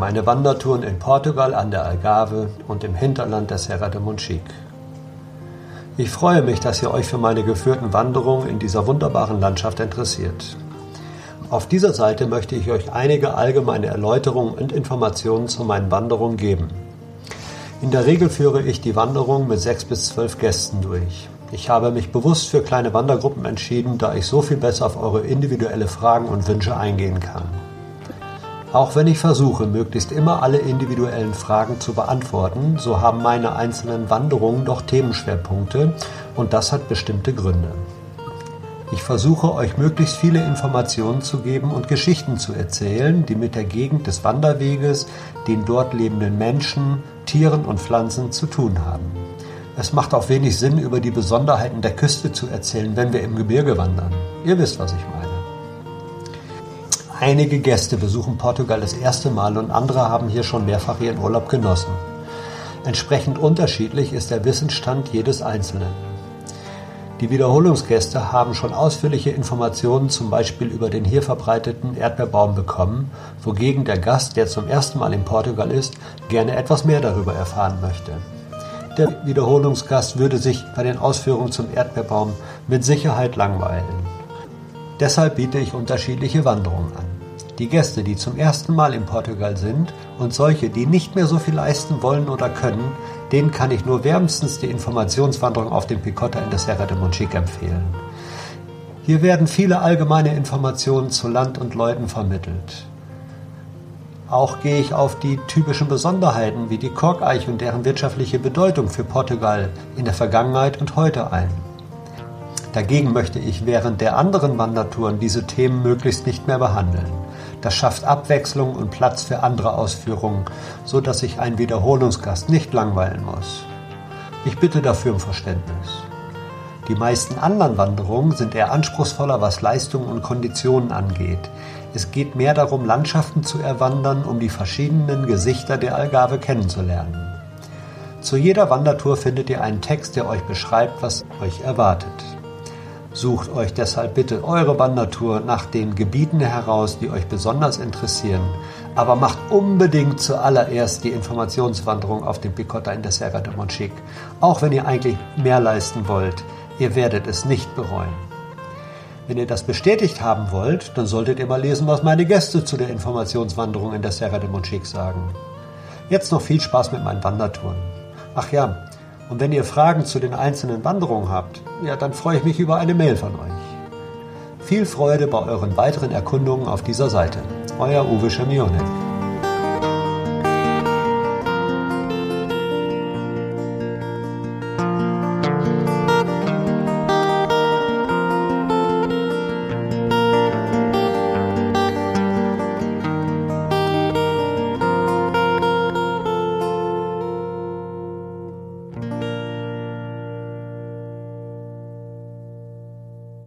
meine Wandertouren in Portugal an der Algarve und im Hinterland der Serra de Monchique. Ich freue mich, dass ihr euch für meine geführten Wanderungen in dieser wunderbaren Landschaft interessiert. Auf dieser Seite möchte ich euch einige allgemeine Erläuterungen und Informationen zu meinen Wanderungen geben. In der Regel führe ich die Wanderung mit sechs bis zwölf Gästen durch. Ich habe mich bewusst für kleine Wandergruppen entschieden, da ich so viel besser auf eure individuelle Fragen und Wünsche eingehen kann. Auch wenn ich versuche, möglichst immer alle individuellen Fragen zu beantworten, so haben meine einzelnen Wanderungen doch Themenschwerpunkte und das hat bestimmte Gründe. Ich versuche euch möglichst viele Informationen zu geben und Geschichten zu erzählen, die mit der Gegend des Wanderweges, den dort lebenden Menschen, Tieren und Pflanzen zu tun haben. Es macht auch wenig Sinn, über die Besonderheiten der Küste zu erzählen, wenn wir im Gebirge wandern. Ihr wisst, was ich meine. Einige Gäste besuchen Portugal das erste Mal und andere haben hier schon mehrfach ihren Urlaub genossen. Entsprechend unterschiedlich ist der Wissensstand jedes Einzelnen. Die Wiederholungsgäste haben schon ausführliche Informationen zum Beispiel über den hier verbreiteten Erdbeerbaum bekommen, wogegen der Gast, der zum ersten Mal in Portugal ist, gerne etwas mehr darüber erfahren möchte. Der Wiederholungsgast würde sich bei den Ausführungen zum Erdbeerbaum mit Sicherheit langweilen. Deshalb biete ich unterschiedliche Wanderungen an. Die Gäste, die zum ersten Mal in Portugal sind und solche, die nicht mehr so viel leisten wollen oder können, denen kann ich nur wärmstens die Informationswanderung auf dem Picota in der Serra de Monchique empfehlen. Hier werden viele allgemeine Informationen zu Land und Leuten vermittelt. Auch gehe ich auf die typischen Besonderheiten wie die Korkeiche und deren wirtschaftliche Bedeutung für Portugal in der Vergangenheit und heute ein. Dagegen möchte ich während der anderen Wandertouren diese Themen möglichst nicht mehr behandeln. Das schafft Abwechslung und Platz für andere Ausführungen, so dass sich ein Wiederholungsgast nicht langweilen muss. Ich bitte dafür um Verständnis. Die meisten anderen Wanderungen sind eher anspruchsvoller, was Leistungen und Konditionen angeht. Es geht mehr darum, Landschaften zu erwandern, um die verschiedenen Gesichter der Algarve kennenzulernen. Zu jeder Wandertour findet ihr einen Text, der euch beschreibt, was euch erwartet. Sucht euch deshalb bitte eure Wandertour nach den Gebieten heraus, die euch besonders interessieren. Aber macht unbedingt zuallererst die Informationswanderung auf dem Picota in der Serra de Monchique. Auch wenn ihr eigentlich mehr leisten wollt, ihr werdet es nicht bereuen. Wenn ihr das bestätigt haben wollt, dann solltet ihr mal lesen, was meine Gäste zu der Informationswanderung in der Serra de Monchique sagen. Jetzt noch viel Spaß mit meinen Wandertouren. Ach ja, und wenn ihr Fragen zu den einzelnen Wanderungen habt, ja, dann freue ich mich über eine Mail von euch. Viel Freude bei euren weiteren Erkundungen auf dieser Seite. Euer Uwe Schemionek.